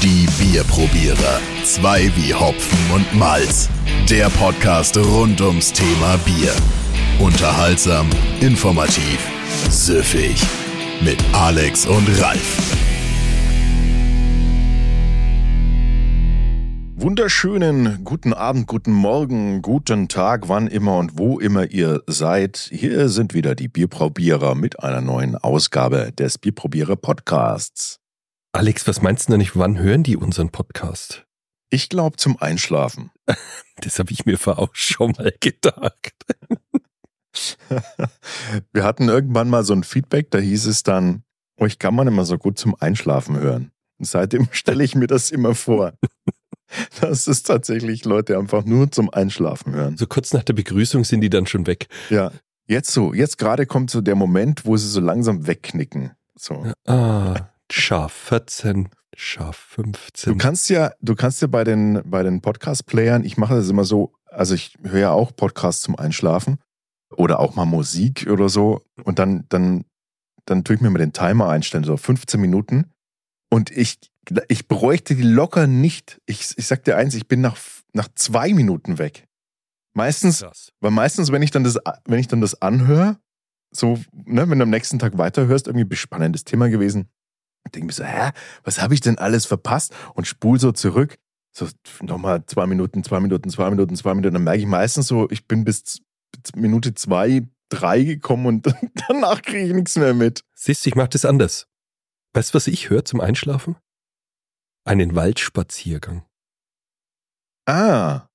Die Bierprobierer. Zwei wie Hopfen und Malz. Der Podcast rund ums Thema Bier. Unterhaltsam, informativ, süffig. Mit Alex und Ralf. Wunderschönen guten Abend, guten Morgen, guten Tag, wann immer und wo immer ihr seid. Hier sind wieder die Bierprobierer mit einer neuen Ausgabe des Bierprobierer Podcasts. Alex, was meinst du denn nicht, wann hören die unseren Podcast? Ich glaube zum Einschlafen. Das habe ich mir auch schon mal gedacht. Wir hatten irgendwann mal so ein Feedback, da hieß es dann, euch kann man immer so gut zum Einschlafen hören. Und seitdem stelle ich mir das immer vor. dass es tatsächlich Leute einfach nur zum Einschlafen hören. So kurz nach der Begrüßung sind die dann schon weg. Ja, jetzt so, jetzt gerade kommt so der Moment, wo sie so langsam wegknicken. So. Ah, scharf 14, scharf 15. Du kannst ja, du kannst ja bei den, bei den Podcast-Playern, ich mache das immer so, also ich höre ja auch Podcasts zum Einschlafen oder auch mal Musik oder so und dann, dann, dann tue ich mir mal den Timer einstellen, so 15 Minuten und ich, ich bräuchte die locker nicht. Ich, ich sag dir eins, ich bin nach, nach zwei Minuten weg. Meistens, Krass. weil meistens, wenn ich dann das, wenn ich dann das anhöre, so, ne, wenn du am nächsten Tag weiterhörst, irgendwie ein spannendes Thema gewesen, denke mir so, hä, was habe ich denn alles verpasst? Und spul so zurück, so nochmal zwei Minuten, zwei Minuten, zwei Minuten, zwei Minuten, dann merke ich meistens so, ich bin bis, Minute zwei, drei gekommen und danach kriege ich nichts mehr mit. Siehst du, ich mache das anders. Weißt du, was ich höre zum Einschlafen? Einen Waldspaziergang. Ah,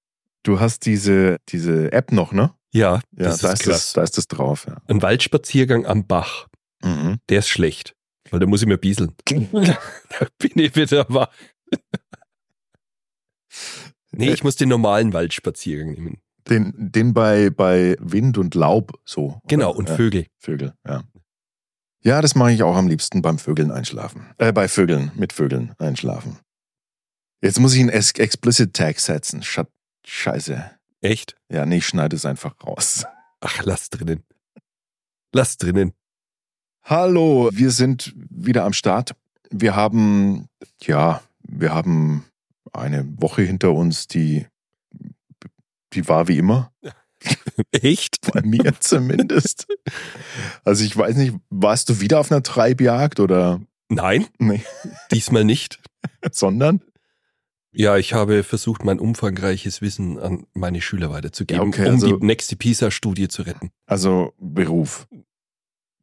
du hast diese, diese App noch, ne? Ja, Ja, das da, ist ist das, da ist das drauf, ja. Ein Waldspaziergang am Bach. Mhm. Der ist schlecht, weil da muss ich mir bieseln. da bin ich wieder wach. nee, ich muss den normalen Waldspaziergang nehmen. Den, den bei, bei Wind und Laub so. Genau, oder? und ja, Vögel. Vögel, ja. Ja, das mache ich auch am liebsten beim Vögeln einschlafen. Äh, bei Vögeln, mit Vögeln einschlafen. Jetzt muss ich einen Ex Explicit Tag setzen. Schat Scheiße. Echt? Ja, nee, ich schneide es einfach raus. Ach, lass drinnen. Lass drinnen. Hallo, wir sind wieder am Start. Wir haben, ja, wir haben eine Woche hinter uns, die, die war wie immer. Echt? Bei mir zumindest. Also ich weiß nicht, warst du wieder auf einer Treibjagd oder Nein, nee, diesmal nicht. sondern? Ja, ich habe versucht, mein umfangreiches Wissen an meine Schüler weiterzugeben, Ja, okay, um also- die nächste PISA-Studie zu retten. Also Beruf.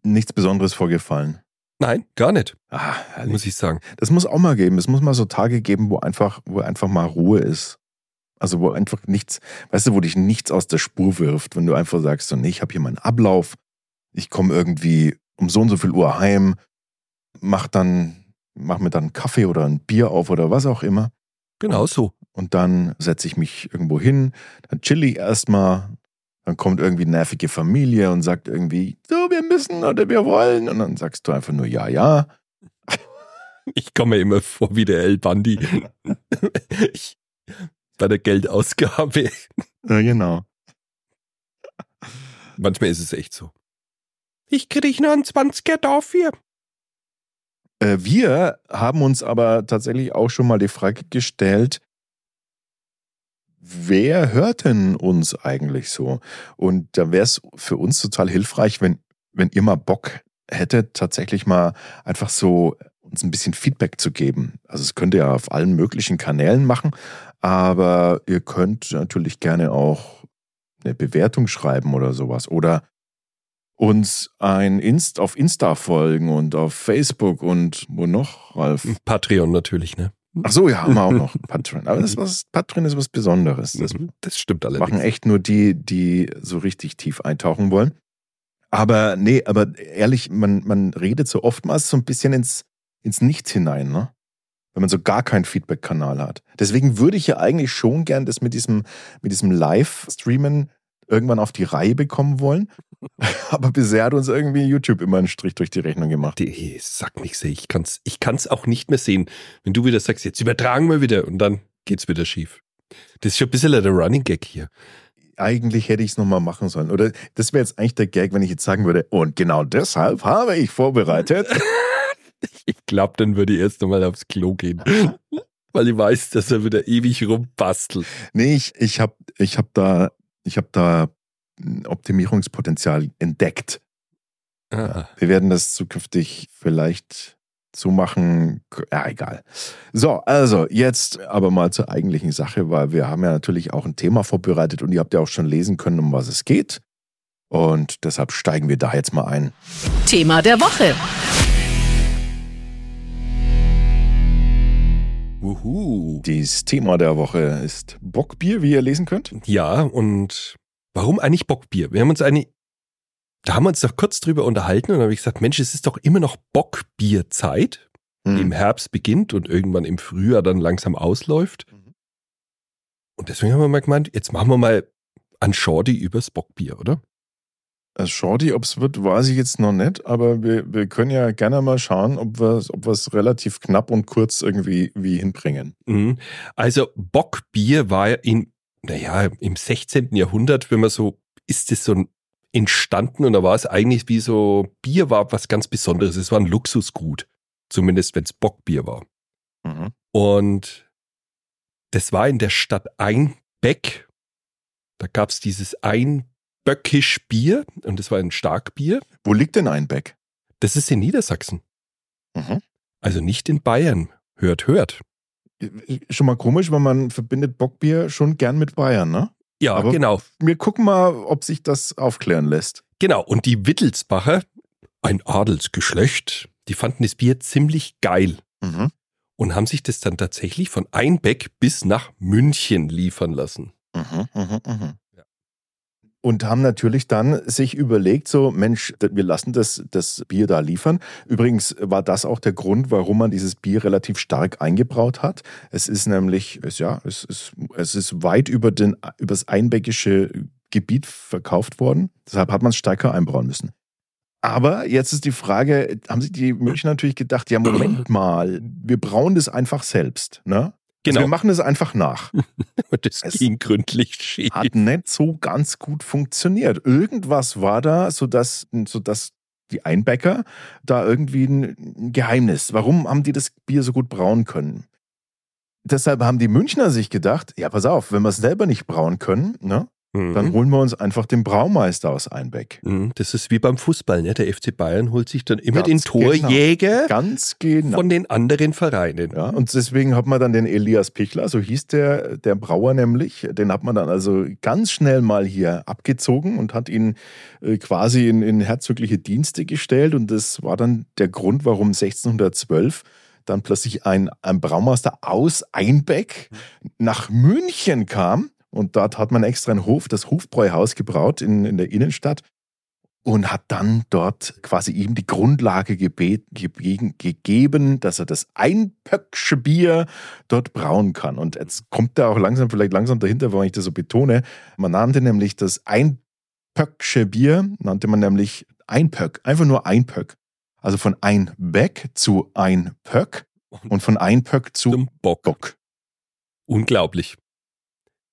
Nichts Besonderes vorgefallen. Nein, gar nicht, Ah, muss ich sagen. Das muss auch mal geben. Es muss mal so Tage geben, wo einfach, wo einfach mal Ruhe ist. Also wo einfach nichts, weißt du, wo dich nichts aus der Spur wirft, wenn du einfach sagst, so, nee, ich habe hier meinen Ablauf, ich komme irgendwie um so und so viel Uhr heim, mach dann, mach mir dann einen Kaffee oder ein Bier auf oder was auch immer. Genau so. Und dann setze ich mich irgendwo hin, dann chill ich erstmal, dann kommt irgendwie nervige Familie und sagt irgendwie, so, wir müssen oder wir wollen. Und dann sagst du einfach nur ja, ja. Ich komme mir immer vor wie der El Bandi. ich, bei der Geldausgabe. Ja, genau. Manchmal ist es echt so. Ich krieg nur einen 20er dafür. Äh, Wir haben uns aber tatsächlich auch schon mal die Frage gestellt, wer hört denn uns eigentlich so? Und da wäre es für uns total hilfreich, wenn, wenn ihr mal Bock hättet, tatsächlich mal einfach so uns ein bisschen Feedback zu geben. Also es könnt ihr ja auf allen möglichen Kanälen machen, aber ihr könnt natürlich gerne auch eine Bewertung schreiben oder sowas. Oder uns ein Inst auf Insta folgen und auf Facebook und wo noch, Ralf? Patreon natürlich, ne? Ach so, ja, haben wir auch noch Patreon. Aber das ist was, Patreon ist was Besonderes. Das Das stimmt allerdings. machen echt nur die, die so richtig tief eintauchen wollen. Aber nee, aber ehrlich, man, man redet so oftmals so ein bisschen ins, ins Nichts hinein, ne? Wenn man so gar keinen Feedback-Kanal hat. Deswegen würde ich ja eigentlich schon gern das mit diesem, mit diesem Live-Streamen irgendwann auf die Reihe bekommen wollen. Aber bisher hat uns irgendwie YouTube immer einen Strich durch die Rechnung gemacht. Die, sag nichts, ich kann's, ich kann's auch nicht mehr sehen. Wenn du wieder sagst, jetzt übertragen wir wieder und dann geht's wieder schief. Das ist schon ein bisschen der Running Gag hier. eigentlich hätte ich es nochmal machen sollen. Oder das wäre jetzt eigentlich der Gag, wenn ich jetzt sagen würde, und genau deshalb habe ich vorbereitet. Ich glaube, dann würde ich erst einmal aufs Klo gehen. Weil ich weiß, dass er wieder ewig rumbastelt. Nee, ich, ich habe ich hab da, ich hab da Optimierungspotenzial entdeckt. Ah. Wir werden das zukünftig vielleicht so machen. Ja, egal. So, also jetzt aber mal zur eigentlichen Sache, weil wir haben ja natürlich auch ein Thema vorbereitet und ihr habt ja auch schon lesen können, um was es geht. Und deshalb steigen wir da jetzt mal ein. Thema der Woche. Wuhu. Das Thema der Woche ist Bockbier, wie ihr lesen könnt. Ja, und warum eigentlich Bockbier? Wir haben uns eine, da haben wir uns doch kurz drüber unterhalten und dann habe ich gesagt, Mensch, es ist doch immer noch Bockbierzeit, die im. Herbst beginnt und irgendwann im Frühjahr dann langsam ausläuft. Mhm. Und deswegen haben wir mal gemeint, jetzt machen wir mal ein Shorty übers Bockbier, oder? Also Shorty, ob es wird, weiß ich jetzt noch nicht, aber wir, wir können ja gerne mal schauen, ob wir ob es relativ knapp und kurz irgendwie wie hinbringen. Mhm. Also Bockbier war ja in, naja, im 16. Jahrhundert, wenn man so, ist es so ein entstanden und da war es eigentlich wie so, Bier war was ganz Besonderes. Es war ein Luxusgut. Zumindest wenn es Bockbier war. Mhm. Und das war in der Stadt Einbeck. Da gab es dieses Einböckisch Bier und das war ein Starkbier. Wo liegt denn Einbeck? Das ist in Niedersachsen. Mhm. Also nicht in Bayern. Hört, hört. Schon mal komisch, weil man verbindet Bockbier schon gern mit Bayern, ne? Ja, Aber- genau. Wir gucken mal, ob sich das aufklären lässt. Genau. Und die Wittelsbacher, ein Adelsgeschlecht, die fanden das Bier ziemlich geil Mhm. und haben sich das dann tatsächlich von Einbeck bis nach München liefern lassen. Mhm, mhm, mhm. Und haben natürlich dann sich überlegt, so, Mensch, wir lassen das, das Bier da liefern. Übrigens war das auch der Grund, warum man dieses Bier relativ stark eingebraut hat. Es ist nämlich, es, ja, es ist, es ist weit über, den, über das einbäckische Gebiet verkauft worden. Deshalb hat man es stärker einbrauen müssen. Aber jetzt ist die Frage, haben sich die München natürlich gedacht, ja, Moment mal, wir brauen das einfach selbst, ne? Also Genau. wir machen es einfach nach. Und das Es ging gründlich schief. hat nicht so ganz gut funktioniert. Irgendwas war da, sodass, sodass die Einbäcker da irgendwie ein Geheimnis. Warum haben die das Bier so gut brauen können? Deshalb haben die Münchner sich gedacht, ja, pass auf, wenn wir es selber nicht brauen können, ne, dann Mhm. holen wir uns einfach den Braumeister aus Einbeck. Mhm. Das ist wie beim Fußball, ne? Der FC Bayern holt sich dann immer Ganz den Torjäger Ganz genau. von den anderen Vereinen. Ja, und deswegen hat man dann den Elias Pichler, so hieß der, der Brauer nämlich, den hat man dann also ganz schnell mal hier abgezogen und hat ihn äh, quasi in, in herzogliche Dienste gestellt. Und das war dann der Grund, warum 1612 dann plötzlich ein, ein Braumeister aus Einbeck nach München kam. Und dort hat man extra einen Hof, das Hofbräuhaus gebraut in, in der Innenstadt und hat dann dort quasi ihm die Grundlage gebet, gebe- gegeben, dass er das Einpöcksche Bier dort brauen kann. Und jetzt kommt er auch langsam, vielleicht langsam dahinter, warum ich das so betone. Man nannte nämlich das Einpöcksche Bier, nannte man nämlich Einpöck, einfach nur Einpöck. Also von Einbeck zu Einpöck und von Einpöck zu Bock. Bock. Unglaublich.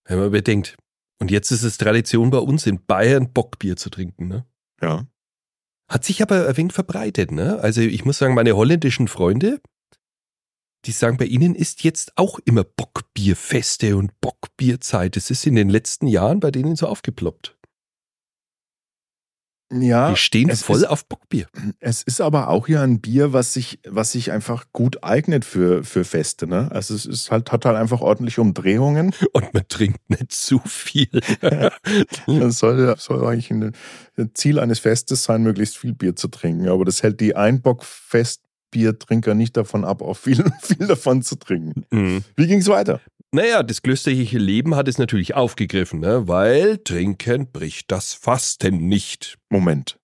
Wenn man bedenkt. Und jetzt ist es Tradition bei uns in Bayern Bockbier zu trinken, ne? Ja. Hat sich aber ein wenig verbreitet, ne? Also ich muss sagen, meine holländischen Freunde, die sagen, bei ihnen ist jetzt auch immer Bockbierfeste und Bockbierzeit. Es ist in den letzten Jahren bei denen so aufgeploppt. Ja, Die stehen voll ist- auf Bockbier. Es ist aber auch ja ein Bier, was sich, was sich einfach gut eignet für, für Feste. Ne? Also es ist halt, hat halt einfach ordentliche Umdrehungen. Und man trinkt nicht zu viel. Das soll, soll eigentlich ein Ziel eines Festes sein, möglichst viel Bier zu trinken. Aber das hält die Einbock-Festbiertrinker nicht davon ab, auch viel, viel davon zu trinken. Mhm. Wie ging es weiter? Naja, das klösterliche Leben hat es natürlich aufgegriffen, ne? weil Trinken bricht das Fasten nicht. Moment.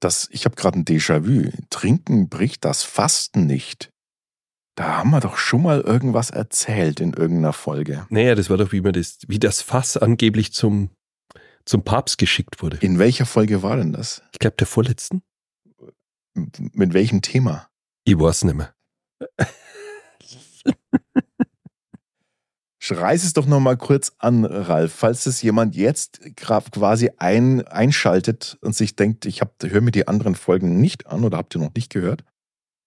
Das, ich habe gerade ein Déjà-vu. Trinken bricht das Fasten nicht. Da haben wir doch schon mal irgendwas erzählt in irgendeiner Folge. Naja, das war doch, wie man das, wie das Fass angeblich zum, zum Papst geschickt wurde. In welcher Folge war denn das? Ich glaube, der vorletzten. Mit welchem Thema? Ich weiß nicht mehr. Reiß es doch noch mal kurz an, Ralf, falls es jemand jetzt quasi ein, einschaltet und sich denkt, ich höre mir die anderen Folgen nicht an oder habt ihr noch nicht gehört?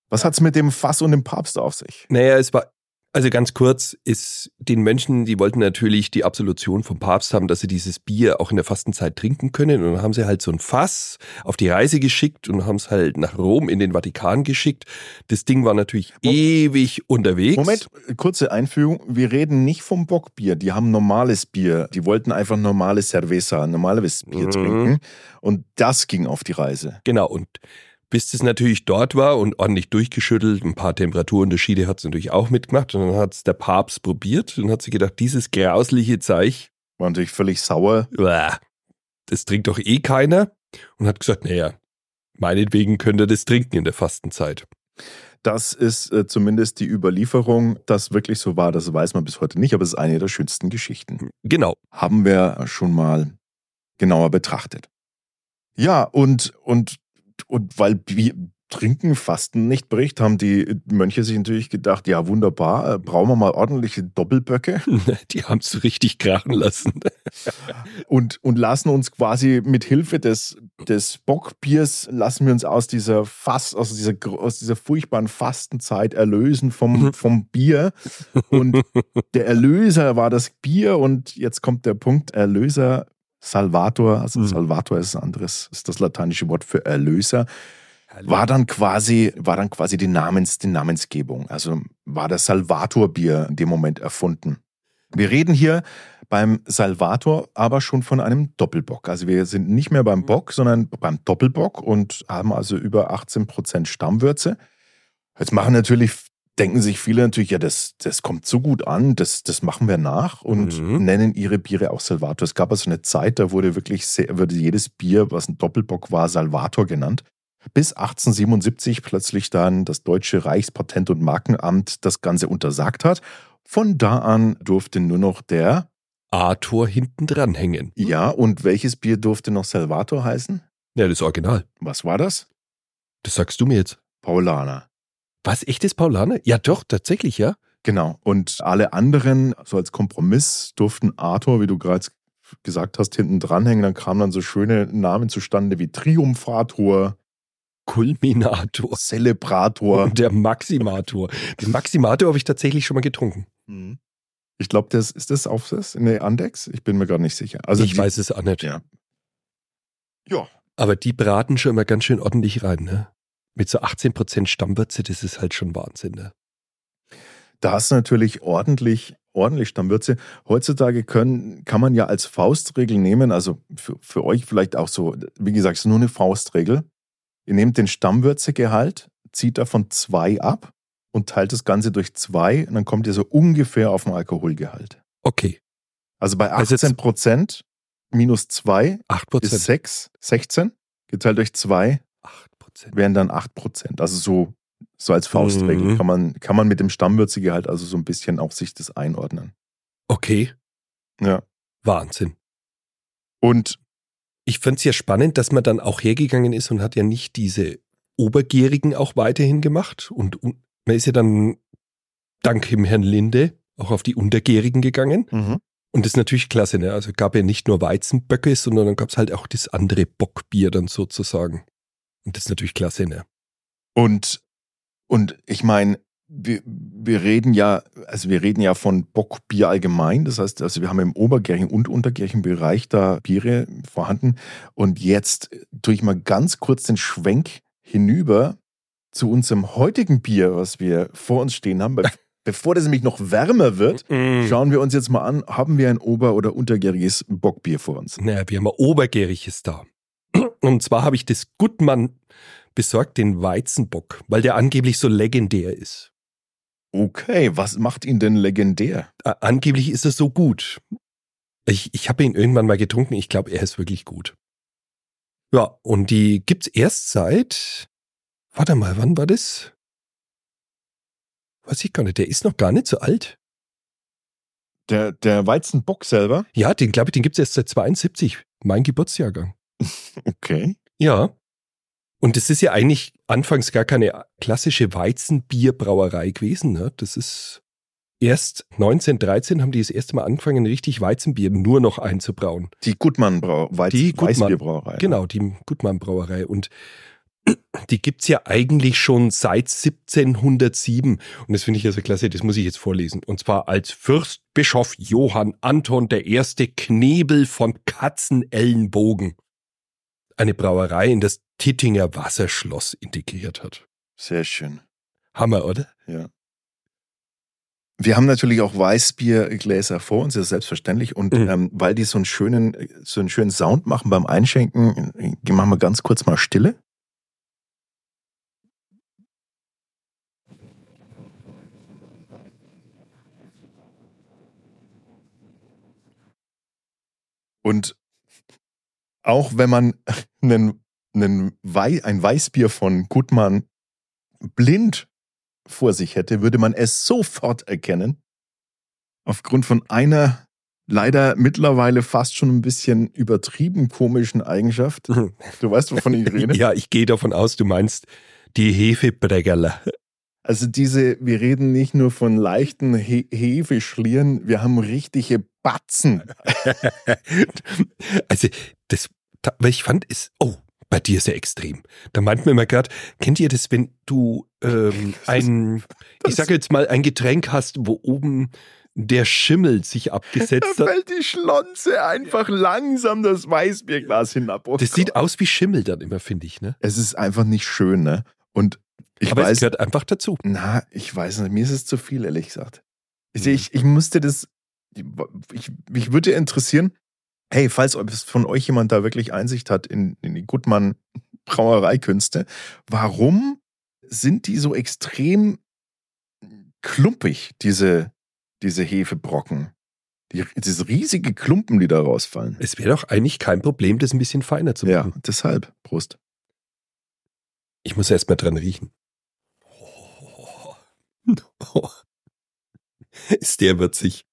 Was hat's mit dem Fass und dem Papst auf sich? Naja, es war, Also ganz kurz ist den Mönchen, die wollten natürlich die Absolution vom Papst haben, dass sie dieses Bier auch in der Fastenzeit trinken können. Und dann haben sie halt so ein Fass auf die Reise geschickt und haben es halt nach Rom in den Vatikan geschickt. Das Ding war natürlich Moment. ewig unterwegs. Moment, kurze Einführung. Wir reden nicht vom Bockbier. Die haben normales Bier. Die wollten einfach normales Cerveza, normales Bier mhm. trinken. Und das ging auf die Reise. Genau. Und bis es natürlich dort war und ordentlich durchgeschüttelt. Ein paar Temperaturunterschiede hat es natürlich auch mitgemacht. Und dann hat es der Papst probiert und hat sich gedacht, dieses grausliche Zeich. War natürlich völlig sauer. Das trinkt doch eh keiner. Und hat gesagt, naja, meinetwegen könnt ihr das trinken in der Fastenzeit. Das ist äh, zumindest die Überlieferung, dass wirklich so war. Das weiß man bis heute nicht, aber es ist eine der schönsten Geschichten. Genau. Haben wir schon mal genauer betrachtet. Ja, und, und und weil Bier, Trinken, Fasten nicht bricht, haben die Mönche sich natürlich gedacht, ja wunderbar, äh, brauchen wir mal ordentliche Doppelböcke. Die haben es richtig krachen lassen. und, und lassen uns quasi mit Hilfe des, des Bockbiers, lassen wir uns aus dieser Fass, aus dieser, aus dieser furchtbaren Fastenzeit erlösen vom, mhm. vom Bier. Und der Erlöser war das Bier und jetzt kommt der Punkt, Erlöser Salvator, also mhm. Salvator ist ein anderes, ist das lateinische Wort für Erlöser, war dann quasi, war dann quasi die, Namens, die Namensgebung. Also war das Salvator-Bier in dem Moment erfunden. Wir reden hier beim Salvator aber schon von einem Doppelbock. Also wir sind nicht mehr beim mhm. Bock, sondern beim Doppelbock und haben also über 18% Stammwürze. Jetzt machen natürlich denken sich viele natürlich, ja, das, das kommt so gut an, das, das machen wir nach und mhm. nennen ihre Biere auch Salvator. Es gab also eine Zeit, da wurde wirklich sehr, wurde jedes Bier, was ein Doppelbock war, Salvator genannt. Bis 1877 plötzlich dann das Deutsche Reichspatent- und Markenamt das Ganze untersagt hat. Von da an durfte nur noch der Arthur hinten dran hängen. Ja, und welches Bier durfte noch Salvator heißen? Ja, das Original. Was war das? Das sagst du mir jetzt. Paulaner. Was, echtes Paulaner? Ja, doch, tatsächlich, ja. Genau. Und alle anderen, so als Kompromiss, durften Arthur, wie du gerade gesagt hast, hinten dranhängen. Dann kamen dann so schöne Namen zustande wie Triumphator, Kulminator, Celebrator und der Maximator. Den Maximator habe ich tatsächlich schon mal getrunken. Mhm. Ich glaube, das ist das auf das in der Andex. Ich bin mir gar nicht sicher. Also ich die, weiß es auch nicht. Ja. Ja. Aber die braten schon immer ganz schön ordentlich rein, ne? Mit so 18% Stammwürze, das ist halt schon Wahnsinn. Ne? Da hast du natürlich ordentlich, ordentlich Stammwürze. Heutzutage können, kann man ja als Faustregel nehmen, also für, für euch vielleicht auch so, wie gesagt, es ist nur eine Faustregel. Ihr nehmt den Stammwürzegehalt, zieht davon zwei ab und teilt das Ganze durch zwei und dann kommt ihr so ungefähr auf den Alkoholgehalt. Okay. Also bei 18 also Prozent minus zwei 8%. ist 6, 16, geteilt durch zwei wären dann 8%. Also so, so als Faustregel mhm. kann, man, kann man mit dem Stammwürzegehalt also so ein bisschen auch sich das einordnen. Okay. Ja. Wahnsinn. Und ich fand es ja spannend, dass man dann auch hergegangen ist und hat ja nicht diese Obergierigen auch weiterhin gemacht. Und, und man ist ja dann dank dem Herrn Linde auch auf die Untergärigen gegangen. Mhm. Und das ist natürlich klasse, ne? Also gab ja nicht nur Weizenböcke, sondern dann gab es halt auch das andere Bockbier dann sozusagen. Und das ist natürlich klasse, ne? Und, und ich meine, wir, wir reden ja, also wir reden ja von Bockbier allgemein. Das heißt, also wir haben im obergärigen und untergärigen Bereich da Biere vorhanden. Und jetzt tue ich mal ganz kurz den Schwenk hinüber zu unserem heutigen Bier, was wir vor uns stehen haben. Bevor das nämlich noch wärmer wird, schauen wir uns jetzt mal an, haben wir ein ober- oder untergäriges Bockbier vor uns? Naja, wir haben ein obergäriges da. Und zwar habe ich das Gutmann besorgt, den Weizenbock, weil der angeblich so legendär ist. Okay, was macht ihn denn legendär? Angeblich ist er so gut. Ich, ich habe ihn irgendwann mal getrunken, ich glaube, er ist wirklich gut. Ja, und die gibt's erst seit. Warte mal, wann war das? Weiß ich gar nicht, der ist noch gar nicht so alt. Der, der Weizenbock selber? Ja, den glaube ich, den gibt's erst seit 72, mein Geburtsjahrgang. Okay. Ja. Und das ist ja eigentlich anfangs gar keine klassische Weizenbierbrauerei gewesen. Ne? Das ist erst 1913 haben die das erste Mal angefangen, richtig Weizenbier nur noch einzubrauen. Die Gutmann Brau Weiz die Weißbierbrauerei. Genau, die Gutmann Brauerei. Und die gibt's ja eigentlich schon seit 1707. Und das finde ich also klasse, das muss ich jetzt vorlesen. Und zwar als Fürstbischof Johann Anton I. Knebel von Katzenellenbogen eine Brauerei in das Tittinger Wasserschloss integriert hat. Sehr schön. Hammer, oder? Ja. Wir haben natürlich auch Weißbiergläser vor uns, das ist selbstverständlich. Und Mhm. ähm, weil die so einen schönen, so einen schönen Sound machen beim Einschenken, äh, machen wir ganz kurz mal Stille. Und auch wenn man einen, einen Wei ein Weißbier von Gutmann blind vor sich hätte, würde man es sofort erkennen. Aufgrund von einer leider mittlerweile fast schon ein bisschen übertrieben komischen Eigenschaft. Du weißt, wovon ich rede? Ja, ich gehe davon aus, du meinst die Hefebreggerler. Also diese, wir reden nicht nur von leichten He Hefeschlieren, wir haben richtige Batzen. also, das, da, weil ich fand, ist, oh, bei dir ist ja extrem. Da meint man immer gerade, kennt ihr das, wenn du ähm, ein, ich sage jetzt mal, ein Getränk hast, wo oben der Schimmel sich abgesetzt Da hat? fällt die Schlonze einfach langsam das Weißbierglas hinab. Oh Das Gott. sieht aus wie Schimmel dann immer, finde ich, ne? es ist einfach nicht schön, ne? Und ich Aber es weiß, gehört einfach dazu. na, ich weiß nicht, mir ist es zu viel, ehrlich gesagt. Ich, ich, ich musste das, ich, mich würde interessieren, hey, falls es von euch jemand da wirklich Einsicht hat in, in die Gutmann Brauereikünste, warum sind die so extrem klumpig, diese, diese Hefebrocken? Die, diese riesige Klumpen, die da rausfallen. Es wäre doch eigentlich kein Problem, das ein bisschen feiner zu Ja, machen. deshalb. Prost. Ich muss erst mal dran riechen. Ist der würzig.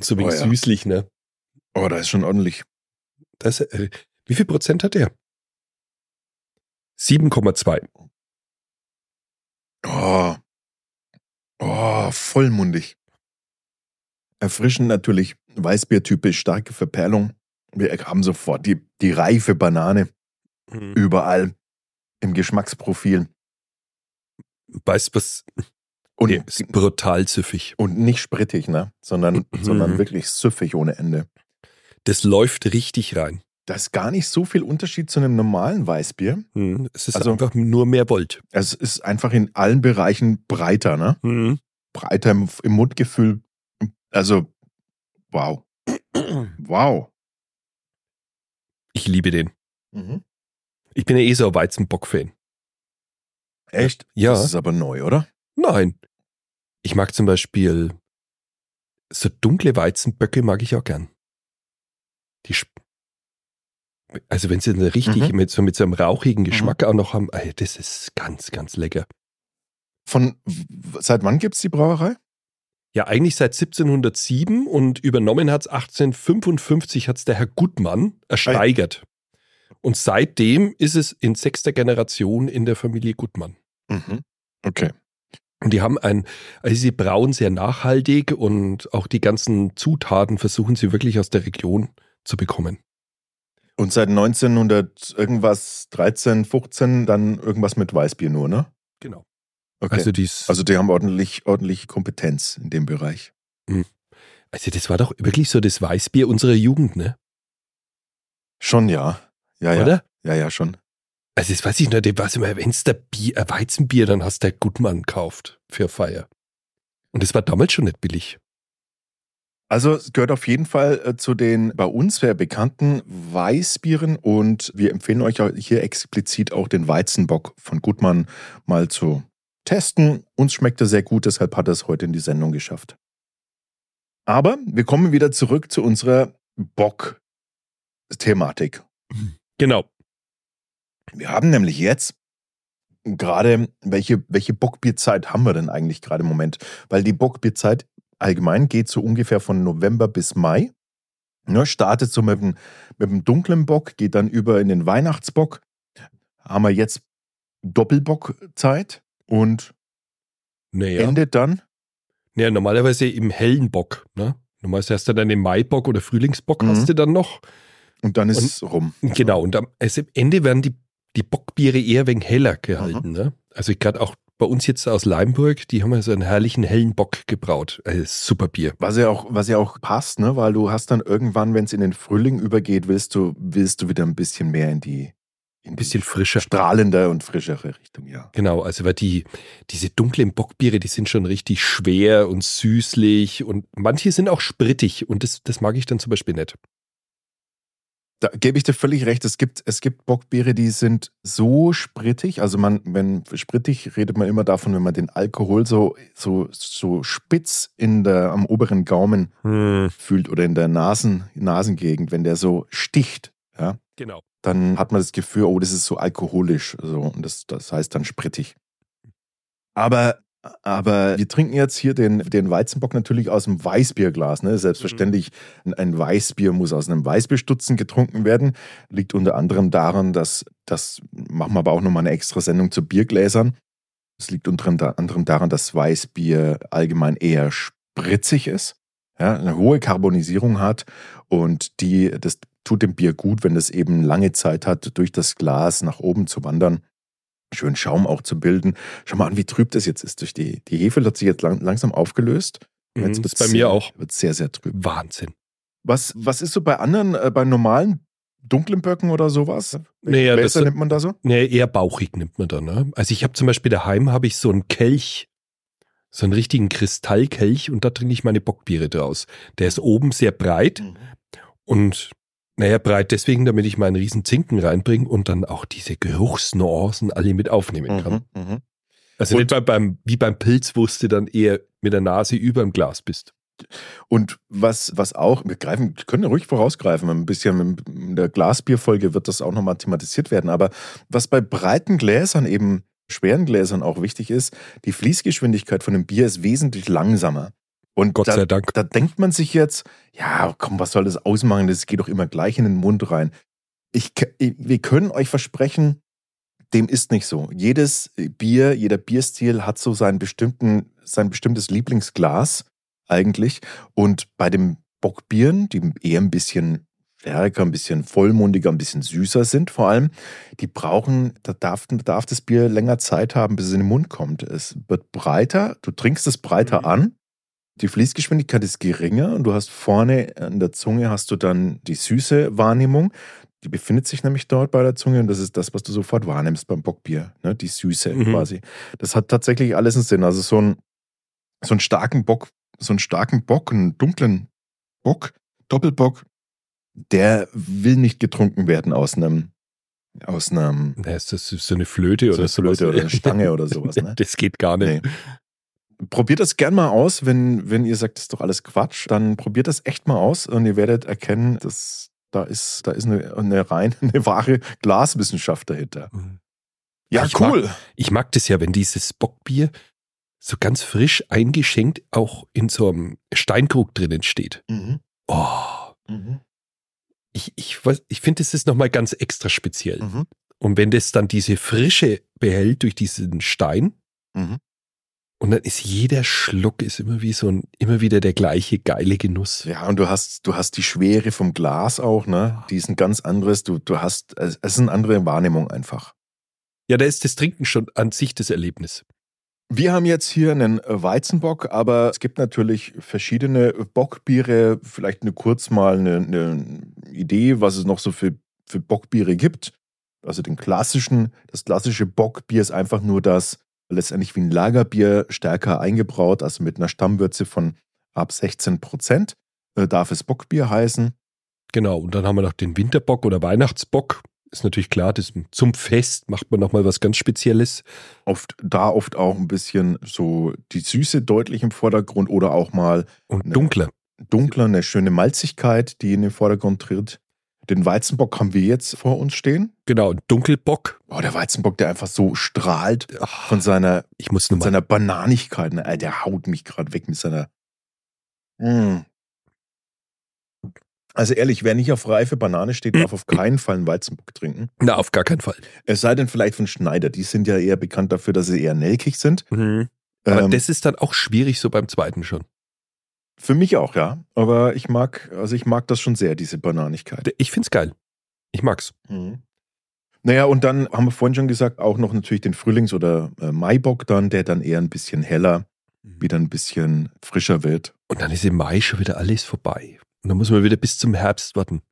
So wenig Oh ja. süßlich, ne? Oh, da ist schon ordentlich. Das, äh, wie viel Prozent hat der? 7,2. Oh. Oh, vollmundig. Erfrischend natürlich. Weißbier-typisch, starke Verperlung. Wir haben sofort die, die reife Banane überall im Geschmacksprofil. Weißt was? Und, Der ist brutal süffig. und nicht sprittig, ne? Sondern, Mhm. sondern wirklich süffig ohne Ende. Das läuft richtig rein. Da ist gar nicht so viel Unterschied zu einem normalen Weißbier. Hm, Es ist Also- einfach nur mehr Volt. Es ist einfach in allen Bereichen breiter, ne? Hm. Breiter im, im Mundgefühl. Also, wow. Wow. Ich liebe den. Mhm. Ich bin ja eh so ein Weizenbock-Fan. Echt? Ja. Das ist aber neu, oder? Nein. Ich mag zum Beispiel so dunkle Weizenböcke mag ich auch gern. Die also wenn sie dann richtig Mhm. mit, so, mit so einem rauchigen Geschmack auch noch haben, ey, das ist ganz, ganz lecker. Von seit wann gibt's die Brauerei? Ja, eigentlich seit 1707 und übernommen hat's 1855 hat's der Herr Gutmann ersteigert. Und seitdem ist es in sechster Generation in der Familie Gutmann. Mhm. Okay. Und die haben ein, also sie brauen sehr nachhaltig und auch die ganzen Zutaten versuchen sie wirklich aus der Region zu bekommen. Und seit 1900 irgendwas 13, 15 dann irgendwas mit Weißbier nur, ne? Genau. Okay. Also, Also, dies, die haben ordentlich ordentliche Kompetenz in dem Bereich. also das war doch wirklich so das Weißbier unserer Jugend, ne? Schon ja. Ja, ja. Oder? Ja, ja, schon. Also das weiß ich das war immer, wenn es der Bier, äh, Weizenbier, dann hast du der Gutmann gekauft für Feier. Und das war damals schon nicht billig. Also es gehört auf jeden Fall äh, zu den bei uns sehr bekannten Weißbieren und wir empfehlen euch hier explizit auch den Weizenbock von Gutmann mal zu testen. Uns schmeckt er sehr gut, deshalb hat er es heute in die Sendung geschafft. Aber wir kommen wieder zurück zu unserer Bock-Thematik. Genau. Wir haben nämlich jetzt gerade, welche, welche Bockbierzeit haben wir denn eigentlich gerade im Moment? Weil die Bockbierzeit allgemein geht so ungefähr von November bis Mai. Ne, startet so mit dem, mit dem dunklen Bock, geht dann über in den Weihnachtsbock. Haben wir jetzt Doppelbockzeit und Naja. endet dann. Ja, normalerweise im hellen Bock, ne? Normalerweise hast du dann den Maibock oder Frühlingsbock Mhm. hast du dann noch. Und dann ist es rum. Genau, und am also Ende werden die, die Bockbiere eher wegen heller gehalten. Ne? Also gerade auch bei uns jetzt aus Leimburg, die haben ja so einen herrlichen hellen Bock gebraut. Also super Bier. Was ja auch, was ja auch passt, ne? Weil du hast dann irgendwann, wenn es in den Frühling übergeht, willst du, willst du wieder ein bisschen mehr in die ein bisschen frischer. Strahlender und frischere Richtung, ja. Genau, also weil die, diese dunklen Bockbiere, die sind schon richtig schwer und süßlich und manche sind auch sprittig und das, das mag ich dann zum Beispiel nicht. Da gebe ich dir völlig recht. Es gibt, es gibt Bockbiere, die sind so sprittig. Also man, wenn sprittig redet man immer davon, wenn man den Alkohol so, so, so spitz in der, am oberen Gaumen hm. fühlt oder in der Nasen, Nasengegend, wenn der so sticht. Ja. Genau. Dann hat man das Gefühl, oh, das ist so alkoholisch. So, und das, das heißt dann sprittig. Aber aber wir trinken jetzt hier den, den Weizenbock natürlich aus dem Weißbierglas. Ne? Selbstverständlich, mhm. ein Weißbier muss aus einem Weißbierstutzen getrunken werden. Liegt unter anderem daran, dass, das machen wir aber auch nochmal eine extra Sendung zu Biergläsern. Es liegt unter anderem daran, dass Weißbier allgemein eher spritzig ist, ja, eine hohe Karbonisierung hat und die, das tut dem Bier gut, wenn es eben lange Zeit hat, durch das Glas nach oben zu wandern schön Schaum auch zu bilden. Schau mal an, wie trüb das jetzt ist. Durch die, die Hefe hat sich jetzt lang, langsam aufgelöst. Mhm, jetzt ist bei mir auch. Wird sehr, sehr trüb. Wahnsinn. Was, was ist so bei anderen, äh, bei normalen dunklen Böcken oder sowas? Naja, Gläser nimmt man da so? Nee, eher bauchig nimmt man da. Ne? Also ich habe zum Beispiel daheim habe ich so einen Kelch, so einen richtigen Kristallkelch und da trinke ich meine Bockbiere draus. Der ist oben sehr breit mhm. und naja, breit deswegen, damit ich meinen riesen Zinken reinbringe und dann auch diese Geruchsnuancen alle mit aufnehmen kann. Mhm, mh. Also und nicht beim, beim, wie beim Pilz, wo du dann eher mit der Nase über dem Glas bist. Und was, was auch, wir greifen, können ruhig vorausgreifen, ein bisschen in der Glasbierfolge wird das auch nochmal thematisiert werden, aber was bei breiten Gläsern eben schweren Gläsern auch wichtig ist, die Fließgeschwindigkeit von dem Bier ist wesentlich langsamer. Und Gott da, sei Dank. Da denkt man sich jetzt, ja, komm, was soll das ausmachen? Das geht doch immer gleich in den Mund rein. Ich, wir können euch versprechen, dem ist nicht so. Jedes Bier, jeder Bierstil hat so seinen bestimmten, sein bestimmtes Lieblingsglas eigentlich. Und bei den Bockbieren, die eher ein bisschen stärker, ein bisschen vollmundiger, ein bisschen süßer sind vor allem, die brauchen, da darf, darf das Bier länger Zeit haben, bis es in den Mund kommt. Es wird breiter, du trinkst es breiter mhm. an die Fließgeschwindigkeit ist geringer und du hast vorne an der Zunge hast du dann die süße Wahrnehmung. Die befindet sich nämlich dort bei der Zunge und das ist das, was du sofort wahrnimmst beim Bockbier, ne? die Süße mhm. quasi. Das hat tatsächlich alles einen Sinn. Also so, ein, so einen starken Bock, so einen starken Bock, einen dunklen Bock, Doppelbock, der will nicht getrunken werden aus einem aus einem. Ist das so eine Flöte oder so? Eine Flöte oder eine Stange oder sowas. Ne? Das geht gar nicht. Nee probiert das gern mal aus, wenn, wenn ihr sagt, das ist doch alles Quatsch, dann probiert das echt mal aus und ihr werdet erkennen, dass da ist, da ist eine, eine rein, eine wahre Glaswissenschaft dahinter. Mhm. Ja, ich cool. Mag, ich mag das ja, wenn dieses Bockbier so ganz frisch eingeschenkt auch in so einem Steinkrug drinnen steht. Mhm. Oh. Mhm. Ich, ich, ich finde, das ist nochmal ganz extra speziell. Mhm. Und wenn das dann diese Frische behält durch diesen Stein, mhm. Und dann ist jeder Schluck ist immer wie so ein, immer wieder der gleiche geile Genuss. Ja, und du hast, du hast die Schwere vom Glas auch, ne? Die ist ein ganz anderes, du, du hast, es ist eine andere Wahrnehmung einfach. Ja, da ist das Trinken schon an sich das Erlebnis. Wir haben jetzt hier einen Weizenbock, aber es gibt natürlich verschiedene Bockbiere. Vielleicht eine kurz mal eine, eine Idee, was es noch so für, für Bockbiere gibt. Also den klassischen, das klassische Bockbier ist einfach nur das letztendlich wie ein Lagerbier stärker eingebraut, also mit einer Stammwürze von ab 16 Prozent. Äh, darf es Bockbier heißen. Genau, und dann haben wir noch den Winterbock oder Weihnachtsbock. Ist natürlich klar, das, zum Fest macht man nochmal was ganz Spezielles. Oft, da oft auch ein bisschen so die Süße deutlich im Vordergrund oder auch mal. Und dunkler. Dunkler, eine schöne Malzigkeit, die in den Vordergrund tritt. Den Weizenbock haben wir jetzt vor uns stehen. Genau, Dunkelbock. Oh, der Weizenbock, der einfach so strahlt Ach, von seiner, ich muss von seiner Bananigkeit. Ne? Der haut mich gerade weg mit seiner. Mm. Also ehrlich, wer nicht auf reife Banane steht, darf auf keinen Fall einen Weizenbock trinken. Na, auf gar keinen Fall. Es sei denn vielleicht von Schneider. Die sind ja eher bekannt dafür, dass sie eher nelkig sind. Mhm. Aber ähm, das ist dann auch schwierig so beim zweiten schon. Für mich auch, ja. Aber ich mag, also ich mag das schon sehr, diese Bananigkeit. Ich find's geil. Ich mag's. Mhm. Naja, und dann haben wir vorhin schon gesagt, auch noch natürlich den Frühlings- oder äh, Maibock dann, der dann eher ein bisschen heller, wieder ein bisschen frischer wird. Und dann ist im Mai schon wieder alles vorbei. Und dann muss man wieder bis zum Herbst warten.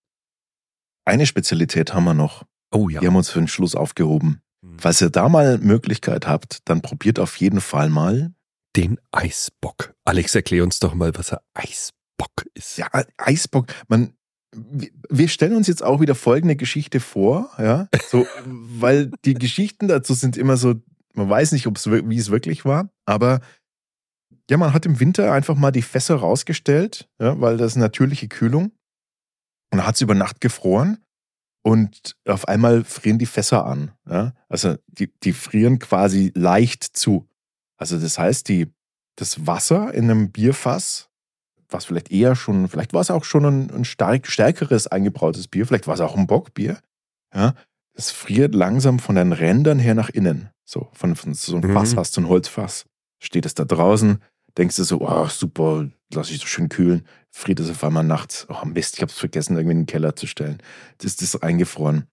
Eine Spezialität haben wir noch. Oh ja. Die haben wir uns für den Schluss aufgehoben. Mhm. Falls ihr da mal Möglichkeit habt, dann probiert auf jeden Fall mal. Den Eisbock. Alex, erklär uns doch mal, was ein Eisbock ist. Ja, Eisbock. Man, wir stellen uns jetzt auch wieder folgende Geschichte vor, ja, so, weil die Geschichten dazu sind immer so, man weiß nicht, ob's, wie es wirklich war, aber ja, man hat im Winter einfach mal die Fässer rausgestellt, ja, weil das natürliche Kühlung und hat es über Nacht gefroren und auf einmal frieren die Fässer an, ja, also die, die frieren quasi leicht zu. Also das heißt, die, das Wasser in einem Bierfass was vielleicht eher schon, vielleicht war es auch schon ein, ein stark, stärkeres eingebrautes Bier, vielleicht war es auch ein Bockbier. Ja, es friert langsam von den Rändern her nach innen. So, von, von so ein Mhm. Fass hast du ein Holzfass. Steht es da draußen, denkst du so, oh, super, lass ich so schön kühlen. Friert es auf einmal nachts. Oh Mist, ich hab's vergessen, irgendwie in den Keller zu stellen. Das das ist eingefroren.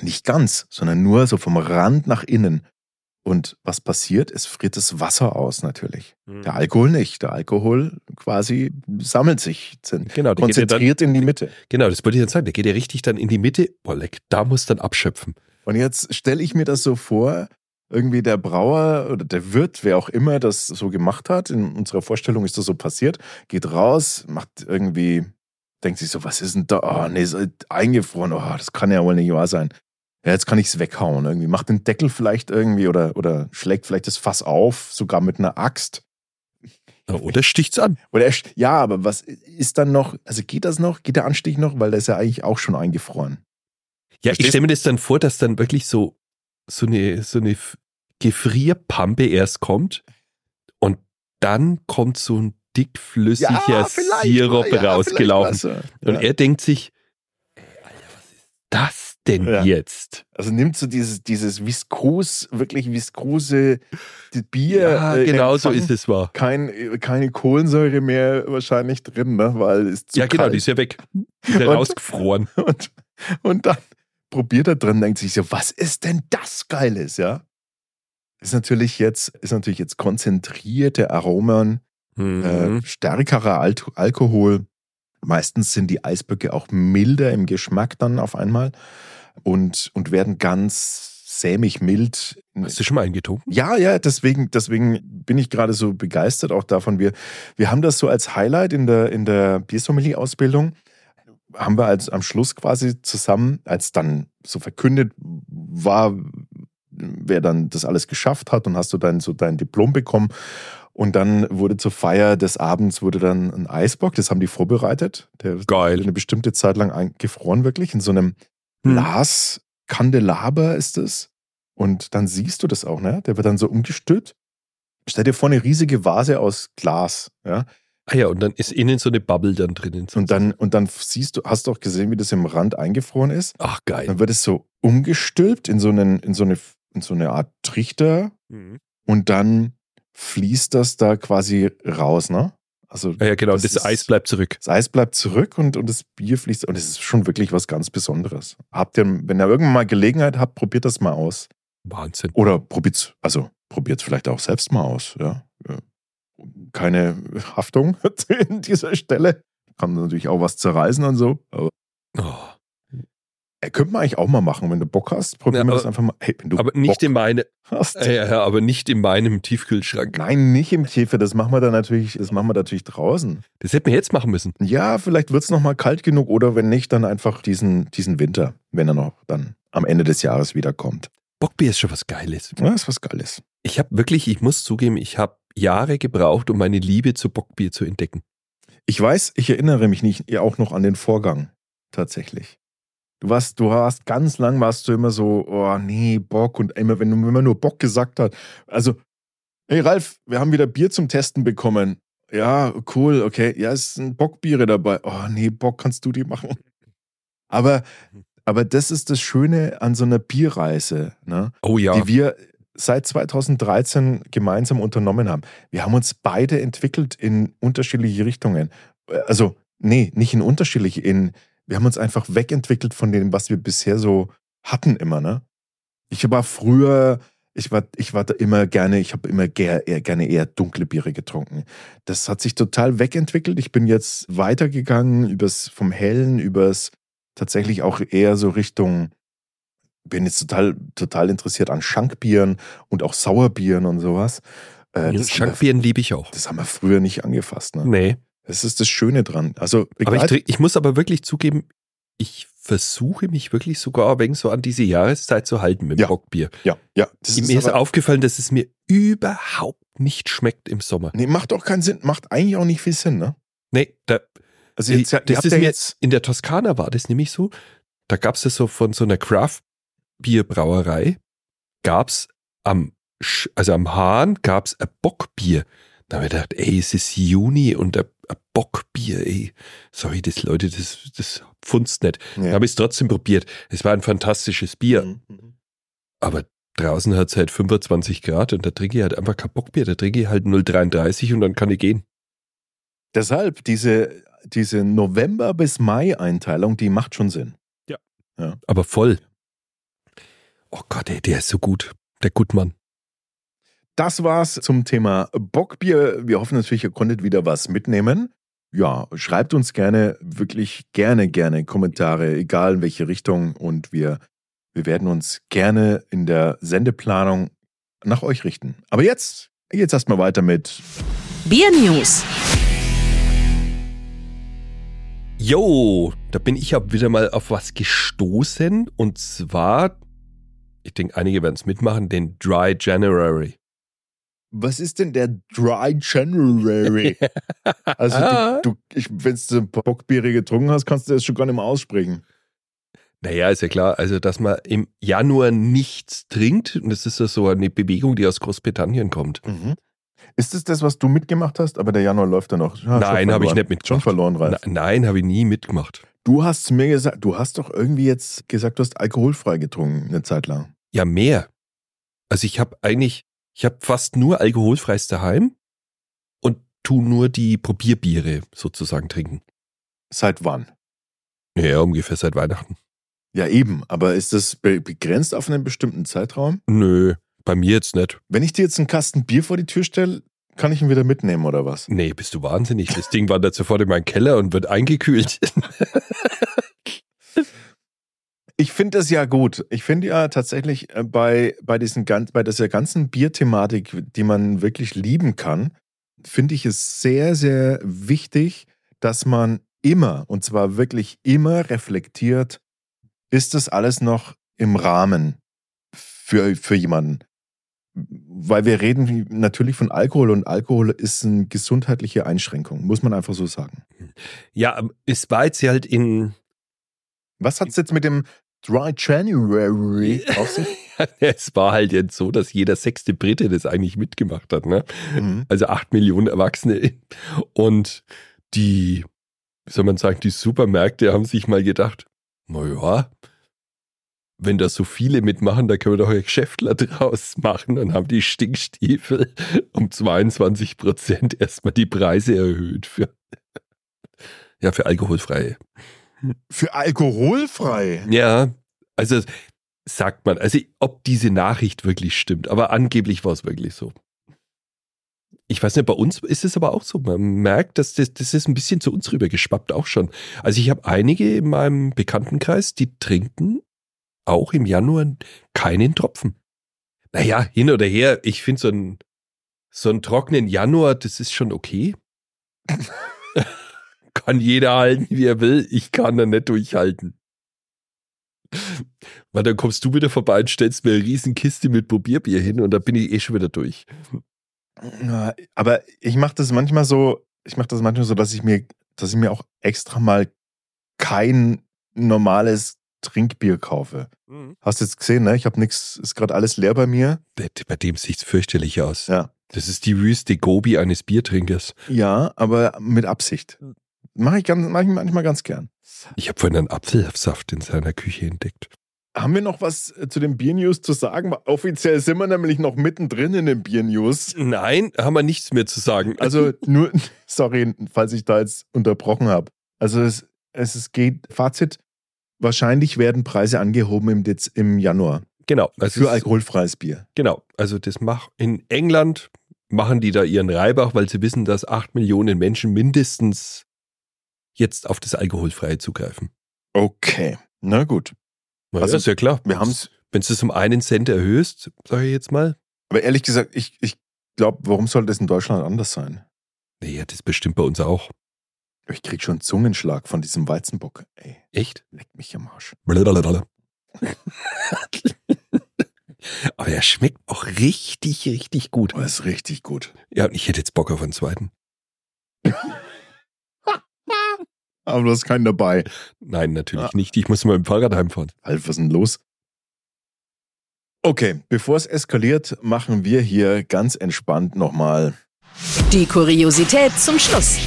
Nicht ganz, sondern nur so vom Rand nach innen. Und was passiert? Es friert das Wasser aus natürlich. Mhm. Der Alkohol nicht. Der Alkohol quasi sammelt sich, Genau, ja dann, konzentriert in die Mitte. genau, das wollte ich dann sagen. Der geht ja richtig dann in die Mitte. Boah, leck, da muss dann abschöpfen. Und jetzt stelle ich mir das so vor, irgendwie der Brauer oder der Wirt, wer auch immer das so gemacht hat, in unserer Vorstellung ist das so passiert, geht raus, macht irgendwie, denkt sich so, was ist denn da? Oh, nee, ist eingefroren, oh, das kann ja wohl nicht wahr sein. Ja, jetzt kann ich es weghauen. Irgendwie macht den Deckel vielleicht irgendwie oder, oder schlägt vielleicht das Fass auf, sogar mit einer Axt. Oder sticht's an. Oder er, ja, aber was ist dann noch, also geht das noch? Geht der Anstich noch? Weil der ist ja eigentlich auch schon eingefroren. Ja, Verstehst ich stelle mir das dann vor, dass dann wirklich so, so eine, so eine Gefrierpampe erst kommt und dann kommt so ein dickflüssiger Sirup rausgelaufen. vielleicht was, Und ja. er denkt sich, ey, Alter, was ist das denn Ja. jetzt? Also nimmt so dieses, dieses viskos, wirklich viskose Bier. Ja, äh, genau so ist es wahr. Kein, keine Kohlensäure mehr wahrscheinlich drin, ne? weil es zu Ja, genau, kalt. die ist ja weg. Die ist ja Und- rausgefroren. und, und dann probiert er drin, denkt sich so, was ist denn das Geiles, ja? Ist natürlich jetzt, ist natürlich jetzt konzentrierte Aromen, Mhm. äh, stärkerer Al Alkohol. Meistens sind die Eisböcke auch milder im Geschmack dann auf einmal und, und werden ganz sämig mild. Hast du schon mal eingetrunken? Ja, ja, deswegen, deswegen bin ich gerade so begeistert auch davon. Wir, wir haben das so als Highlight in der, in der Biersommelier-Ausbildung. Haben wir als am Schluss quasi zusammen, als dann so verkündet war, wer dann das alles geschafft hat und hast du dann so dein Diplom bekommen. Und dann wurde zur Feier des Abends wurde dann ein Eisbock, das haben die vorbereitet. Der Geil. eine bestimmte Zeit lang eingefroren, wirklich, in so einem Hm. Glas-Kandelaber ist es. Und dann siehst du das auch, ne? Der wird dann so umgestülpt. Stell dir vor, eine riesige Vase aus Glas, ja. Ah ja, und dann ist innen so eine Bubble dann drinnen. Und dann, und dann siehst du, hast du auch gesehen, wie das im Rand eingefroren ist. Ach, geil. Dann wird es so umgestülpt in so, einen, in so, eine, in so eine Art Trichter Mhm. und dann fließt das da quasi raus, ne? Also Ah ja, genau, Das das, ist- Eis bleibt zurück. das Eis bleibt zurück und, und das Bier fließt. Und es ist schon wirklich was ganz Besonderes. Habt ihr, wenn ihr irgendwann mal Gelegenheit habt, probiert das mal aus. Wahnsinn. Oder probiert's, also probiert's vielleicht auch selbst mal aus, ja. Ja. Keine Haftung an dieser Stelle. Kann natürlich auch was zerreißen und so. Aber Oh. Äh, könnte man eigentlich auch mal machen, wenn du Bock hast. Probieren Ja, wir das einfach mal. Hey, wenn du Aber nicht in meine, hast. äh, ja, aber nicht in meinem Tiefkühlschrank. Nein, nicht im Käfer. Das machen wir dann natürlich, das machen wir natürlich draußen. Das hätten wir jetzt machen müssen. Ja, vielleicht wird's noch mal kalt genug oder wenn nicht, dann einfach diesen, diesen Winter, wenn er noch dann am Ende des Jahres wiederkommt. Bockbier ist schon was Geiles. Ja, ist was Geiles. Ich habe wirklich, ich muss zugeben, ich habe Jahre gebraucht, um meine Liebe zu Bockbier zu entdecken. Ich weiß, ich erinnere mich nicht ja auch noch an den Vorgang tatsächlich. Du warst, du warst ganz lang warst du immer so, oh nee, Bock und immer wenn du immer nur Bock gesagt hat. Also, hey Ralf, wir haben wieder Bier zum Testen bekommen. Ja, cool, okay. Ja, es sind Bockbiere dabei. Oh nee, Bock kannst du die machen. Aber, aber das ist das Schöne an so einer Bierreise, ne? Oh ja. die wir seit 2013 gemeinsam unternommen haben. Wir haben uns beide entwickelt in unterschiedliche Richtungen. Also, nee, nicht in unterschiedliche, in, wir haben uns einfach wegentwickelt von dem, was wir bisher so hatten immer, ne? Ich war früher, ich war, ich war da immer gerne, ich habe immer ger, eher, gerne eher dunkle Biere getrunken. Das hat sich total wegentwickelt. Ich bin jetzt weitergegangen übers vom Hellen, übers tatsächlich auch eher so Richtung, bin jetzt total, total interessiert an Schankbieren und auch Sauerbieren und sowas. Äh, Schankbieren liebe ich auch. das haben wir früher nicht angefasst. Ne? Nee. Das ist das Schöne dran. Also, Aber ich, ich muss aber wirklich zugeben, ich versuche mich wirklich sogar ein wenig so an diese Jahreszeit zu halten mit dem Ja. Bockbier. ja, ja. Das mir ist aufgefallen, dass es mir überhaupt nicht schmeckt im Sommer. Nee, macht auch keinen Sinn, macht eigentlich auch nicht viel Sinn, ne? Nee, da, Also jetzt, ihr das ist mir jetzt, in der Toskana war das nämlich so. Da gab es das so von so einer Craft-Bier-Brauerei, gab es am, also am Hahn gab es ein Bockbier. Da habe ich gedacht, ey, es ist Juni und ein Bockbier, ey. Sorry, das Leute, das, das funzt nicht. Da ja. habe ich es trotzdem probiert. Es war ein fantastisches Bier. Mhm. Aber draußen hat es halt 25 Grad und da trinke ich halt einfach kein Bockbier. Da trinke ich halt 0,33 und dann kann ich gehen. Deshalb, diese, diese November- bis Mai-Einteilung, die macht schon Sinn. Aber voll. Oh Gott, ey, der ist so gut. Der Gutmann. Das war's zum Thema Bockbier. Wir hoffen natürlich, ihr konntet wieder was mitnehmen. Ja, schreibt uns gerne, wirklich gerne, gerne Kommentare, egal in welche Richtung. Und wir, wir werden uns gerne in der Sendeplanung nach euch richten. Aber jetzt, jetzt erstmal weiter mit Bier News. Jo, da bin ich ja wieder mal auf was gestoßen. Und zwar, ich denke, einige werden es mitmachen, den Dry January. Was ist denn der Dry January? Also, Ah. du, du, ich, wenn du Bockbiere getrunken hast, kannst du das schon gar nicht mehr aussprechen. Naja, ist ja klar, also dass man im Januar nichts trinkt, und das ist ja so eine Bewegung, die aus Großbritannien kommt. Ist es das, was du mitgemacht hast? Aber der Januar läuft ja noch. Ja, Nein, schon habe ich nicht mitgemacht. Schon verloren, Ralf. Na, nein, habe ich nie mitgemacht. Du hast mir gesagt, du hast doch irgendwie jetzt gesagt, du hast alkoholfrei getrunken eine Zeit lang. Ja, mehr. Also ich habe eigentlich, ich habe fast nur alkoholfreies daheim und tu nur die Probierbiere sozusagen trinken. Seit wann? Ja, ungefähr seit Weihnachten. Ja, eben. Aber ist das be begrenzt auf einen bestimmten Zeitraum? Nö, bei mir jetzt nicht. Wenn ich dir jetzt einen Kasten Bier vor die Tür stelle, kann ich ihn wieder mitnehmen oder was? Nee, bist du wahnsinnig. Das Ding wandert sofort in meinen Keller und wird eingekühlt. Ich finde das ja gut. Ich finde ja tatsächlich äh, bei, bei, diesen, bei dieser ganzen Bierthematik, die man wirklich lieben kann, finde ich es sehr, sehr wichtig, dass man immer, und zwar wirklich immer reflektiert, ist das alles noch im Rahmen für, für jemanden? Weil wir reden natürlich von Alkohol und Alkohol ist eine gesundheitliche Einschränkung, muss man einfach so sagen. ja, es war jetzt halt in, Was hat es jetzt mit dem Dry January auf sich? es war halt jetzt so, dass jeder sechste Brite das eigentlich mitgemacht hat, ne? Mhm. Also acht Millionen Erwachsene. Und die, wie soll man sagen, die Supermärkte haben sich mal gedacht, na ja, wenn da so viele mitmachen, da können wir doch ein Geschäftler draus machen. Dann haben die Stinkstiefel um 22 Prozent erstmal die Preise erhöht für, ja, für alkoholfreie. Für alkoholfrei. Ja, also sagt man, also ob diese Nachricht wirklich stimmt, aber angeblich war es wirklich so. Ich weiß nicht, bei uns ist es aber auch so. Man merkt, dass das, das ist ein bisschen zu uns rüber geschwappt auch schon. Also ich habe einige in meinem Bekanntenkreis, die trinken auch im Januar keinen Tropfen. Naja, hin oder her, ich finde so einen, so einen trockenen Januar, das ist schon okay. kann jeder halten, wie er will. Ich kann da nicht durchhalten. Weil dann kommst du wieder vorbei und stellst mir eine riesen Kiste mit Probierbier hin und da bin ich eh schon wieder durch. Aber ich mache das manchmal so, ich mache das manchmal so, dass ich mir, dass ich mir auch extra mal kein normales Trinkbier kaufe. Hast du jetzt gesehen, ne? Ich habe nichts, ist gerade alles leer bei mir. Bei, bei dem sieht's fürchterlich aus. Ja. Das ist die Wüste Gobi eines Biertrinkers. Ja, aber mit Absicht. Mache ich, ganz, mach ich manchmal ganz gern. Ich habe vorhin einen Apfelsaft in seiner Küche entdeckt. Haben wir noch was äh, zu den Bier-News zu sagen? Offiziell sind wir nämlich noch mittendrin in den Bier-News. Nein, haben wir nichts mehr zu sagen. Also nur, sorry, falls ich da jetzt unterbrochen habe. Also es, es, geht, Fazit, wahrscheinlich werden Preise angehoben im, Dez, im Januar. Genau. Also Für es- alkoholfreies Bier. Genau. Also das mach in England machen die da ihren Reibach, weil sie wissen, dass acht Millionen Menschen mindestens jetzt auf das Alkoholfreie zugreifen. Okay. Na gut. Na Also, ja, ist ja klar. Wir haben es. Wenn du es um einen Cent erhöhst, sage ich jetzt mal. Aber ehrlich gesagt, ich, ich glaube, warum soll das in Deutschland anders sein? Naja, das bestimmt bei uns auch. Ich krieg schon Zungenschlag von diesem Weizenbock. Ey, Echt? leck mich am Arsch. Blablabla. Aber er schmeckt auch richtig, richtig gut. Oh, ist richtig gut. Ja, und ich hätte jetzt Bock auf einen zweiten. Aber du hast keinen dabei. Nein, natürlich Ah. nicht. Ich muss mal dem Fahrrad heimfahren. Alter, was ist denn los? Okay, bevor es eskaliert, machen wir hier ganz entspannt nochmal. Die Kuriosität zum Schluss.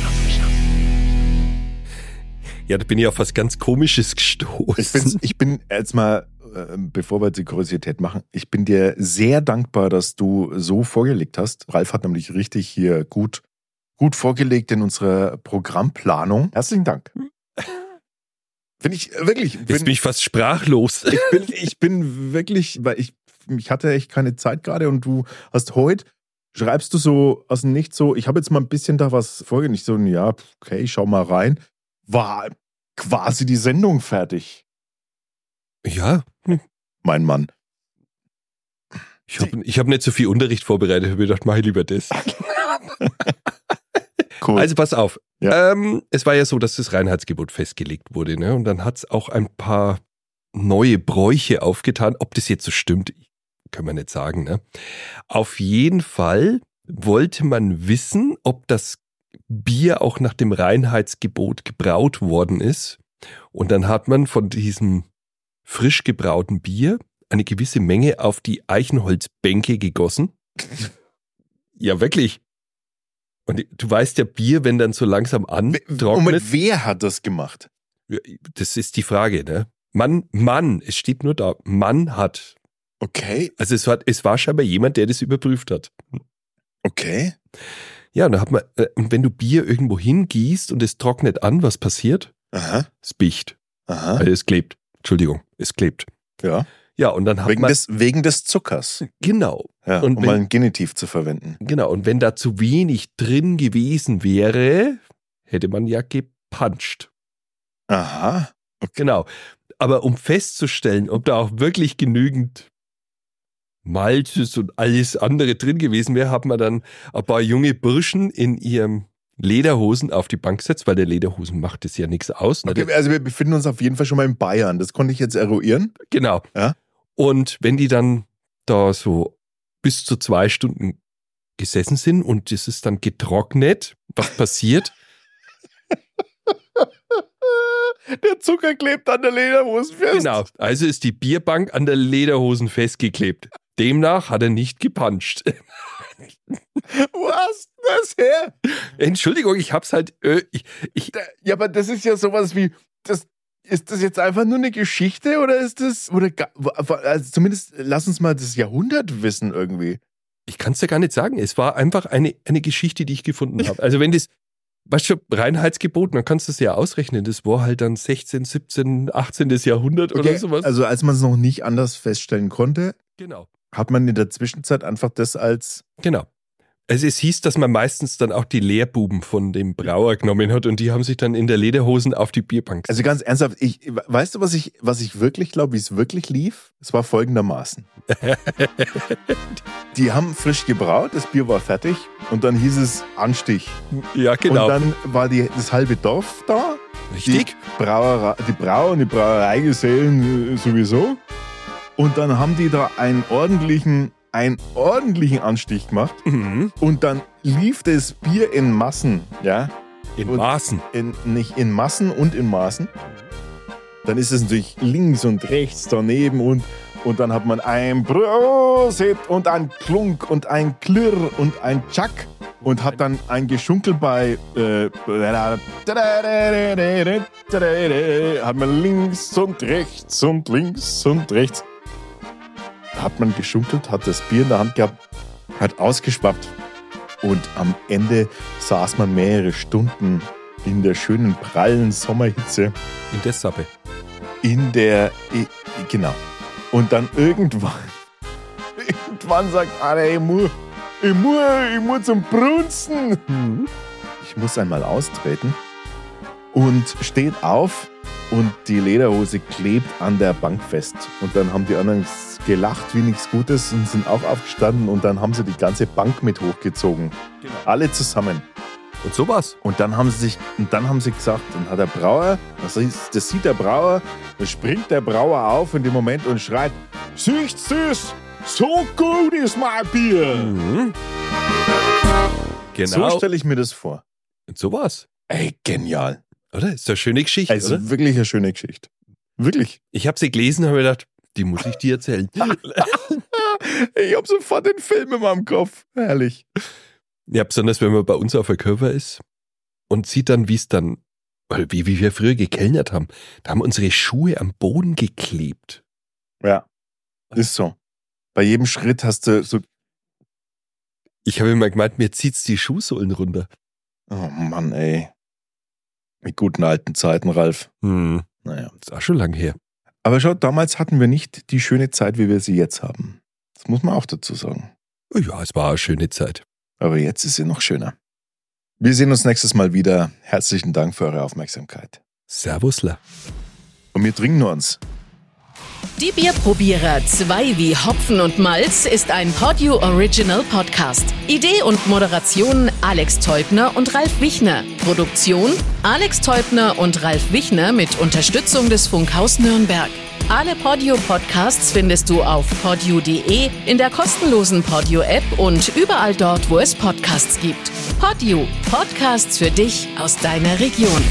Ja, da bin ich auf was ganz Komisches gestoßen. Ich bin, ich bin jetzt mal, äh, bevor wir die Kuriosität machen, ich bin dir sehr dankbar, dass du so vorgelegt hast. Ralf hat nämlich richtig hier gut, gut vorgelegt in unserer Programmplanung. Herzlichen Dank. Finde ich äh, wirklich. Jetzt Bin, bin ich fast sprachlos. ich, bin, ich bin wirklich, weil ich, ich hatte echt keine Zeit gerade und du hast heute, schreibst du so aus dem Nichts so, ich habe jetzt mal ein bisschen da was vorgelegt. Ich so, ja, okay, schau mal rein. War quasi die Sendung fertig, Ja, mein Mann. ich habe ich hab nicht so viel Unterricht vorbereitet. Ich habe mir gedacht, mach ich lieber das. Cool. Also pass auf. Ja. Ähm, es war ja so, dass das Reinheitsgebot festgelegt wurde. Ne? Und dann hat es auch ein paar neue Bräuche aufgetan. Ob das jetzt so stimmt, können wir nicht sagen. Ne? Auf jeden Fall wollte man wissen, ob das Bier auch nach dem Reinheitsgebot gebraut worden ist. Und dann hat man von diesem frisch gebrauten Bier eine gewisse Menge auf die Eichenholzbänke gegossen. Ja, wirklich. Und du weißt ja, Bier, wenn dann so langsam antrocknet, Moment, wer hat das gemacht? das ist die Frage, ne? Mann, Mann, es steht nur da, Mann hat. Okay, Also es war, es war scheinbar jemand, der das überprüft hat. okay. Ja, und hat man, äh, und wenn du Bier irgendwo hingießt und es trocknet an, was passiert? Aha, Es bicht. aha. Also es klebt. Entschuldigung, es klebt. Ja. Ja, und dann hat Wegen man, des, wegen des Zuckers. genau, Ja, Und um wenn- mal ein Genitiv zu verwenden. genau. Und wenn da zu wenig drin gewesen wäre, hätte man ja gepuncht. Aha. Genau. Aber um festzustellen, ob da auch wirklich genügend Malzes und alles andere drin gewesen wäre, hat man dann ein paar junge Burschen in ihrem Lederhosen auf die Bank gesetzt, weil der Lederhosen macht es ja nichts aus. Ne? Okay, also wir befinden uns auf jeden Fall schon mal in Bayern. Das konnte ich jetzt eruieren. Genau. Ja. Und wenn die dann da so bis zu zwei Stunden gesessen sind und es ist dann getrocknet, was passiert? Der Zucker klebt an der Lederhose fest. genau. Also ist die Bierbank an der Lederhosen festgeklebt. Demnach hat er nicht hast du das her? Entschuldigung, ich hab's halt. Äh, ich, ich, Ja, aber das ist ja sowas wie, das, ist das jetzt einfach nur eine Geschichte oder ist das, oder, also zumindest lass uns mal das Jahrhundert wissen irgendwie. ich kann es ja gar nicht sagen. Es war einfach eine, eine Geschichte, die ich gefunden habe. Also wenn das, weißt du, Reinheitsgebot, dann kannst du es ja ausrechnen. Das war halt dann 16, 17, 18. Jahrhundert oder sowas. Also als man es noch nicht anders feststellen konnte, genau. hat man in der Zwischenzeit einfach das als, Genau. Also es hieß, dass man meistens dann auch die Lehrbuben von dem Brauer genommen hat und die haben sich dann in der Lederhosen auf die Bierbank also ganz ernsthaft, ich, weißt du, was ich, was ich wirklich glaube, wie es wirklich lief? Es war folgendermaßen. Die haben frisch gebraut, das Bier war fertig und dann hieß es Anstich. Ja, genau. Und dann war die, das halbe Dorf da, Richtig? Die, Brauerei, die Brauer und die Brauereigesellen äh, sowieso. Und dann haben die da einen ordentlichen, einen ordentlichen Anstich gemacht. Mhm. Und dann lief das Bier in Massen, ja. In Und- Maßen. In, nicht in Massen und in Maßen. Dann ist es natürlich links und rechts daneben und, und dann hat man ein Prosit und ein Klunk und ein Klirr und ein Tschack und hat dann ein Geschunkel bei äh, hat man links und rechts und links und rechts hat man geschunkelt, hat das Bier in der Hand gehabt, hat ausgeschwappt und am Ende saß man mehrere Stunden in der schönen prallen Sommerhitze In der Sappe. in der genau Und dann irgendwann, irgendwann sagt einer, ich muss, ich muss, ich muss zum Brunsten. Ich muss einmal austreten und steht auf und die Lederhose klebt an der Bank fest. Und dann haben die anderen gelacht wie nichts Gutes und sind auch aufgestanden und dann haben sie die ganze Bank mit hochgezogen. Alle zusammen. Und so war's. Und dann haben sie sich, und dann haben sie gesagt, dann hat der Brauer, das, ist, das sieht der Brauer, dann springt der Brauer auf in dem Moment und schreit, Siehst du's? So gut ist mein Bier! Mhm. So Genau. stelle ich mir das vor. Und so war's. Ey, genial. Oder? Ist doch eine schöne Geschichte, Also oder? wirklich eine schöne Geschichte. Wirklich. Ich habe sie gelesen und habe mir gedacht, die muss ich dir erzählen. Ich habe sofort den Film in meinem Kopf. Herrlich. ja, besonders wenn man bei uns auf der Körper ist und sieht dann, wie es dann, wie, wie wir früher gekellnert haben. Da haben unsere Schuhe am Boden geklebt. Ja, ist so. Bei jedem Schritt hast du so, Ich habe immer gemeint, mir zieht's die Schuhsohlen runter. oh Mann, ey. Mit guten alten Zeiten, Ralf. Hm, Naja. ist auch schon lang her. Aber schau, damals hatten wir nicht die schöne Zeit, wie wir sie jetzt haben. Das muss man auch dazu sagen. Ja, es war eine schöne Zeit. Aber jetzt ist sie noch schöner. Wir sehen uns nächstes Mal wieder. Herzlichen Dank für eure Aufmerksamkeit. Servusler. Und wir trinken uns. Die Bierprobierer 2 wie Hopfen und Malz ist ein Podio Original Podcast. Idee und Moderation Alex Teubner und Ralf Wichner. Produktion Alex Teubner und Ralf Wichner mit Unterstützung des Funkhaus Nürnberg. Alle Podio Podcasts findest du auf podio.de, in der kostenlosen Podio App und überall dort, wo es Podcasts gibt. Podio, Podcasts für dich aus deiner Region.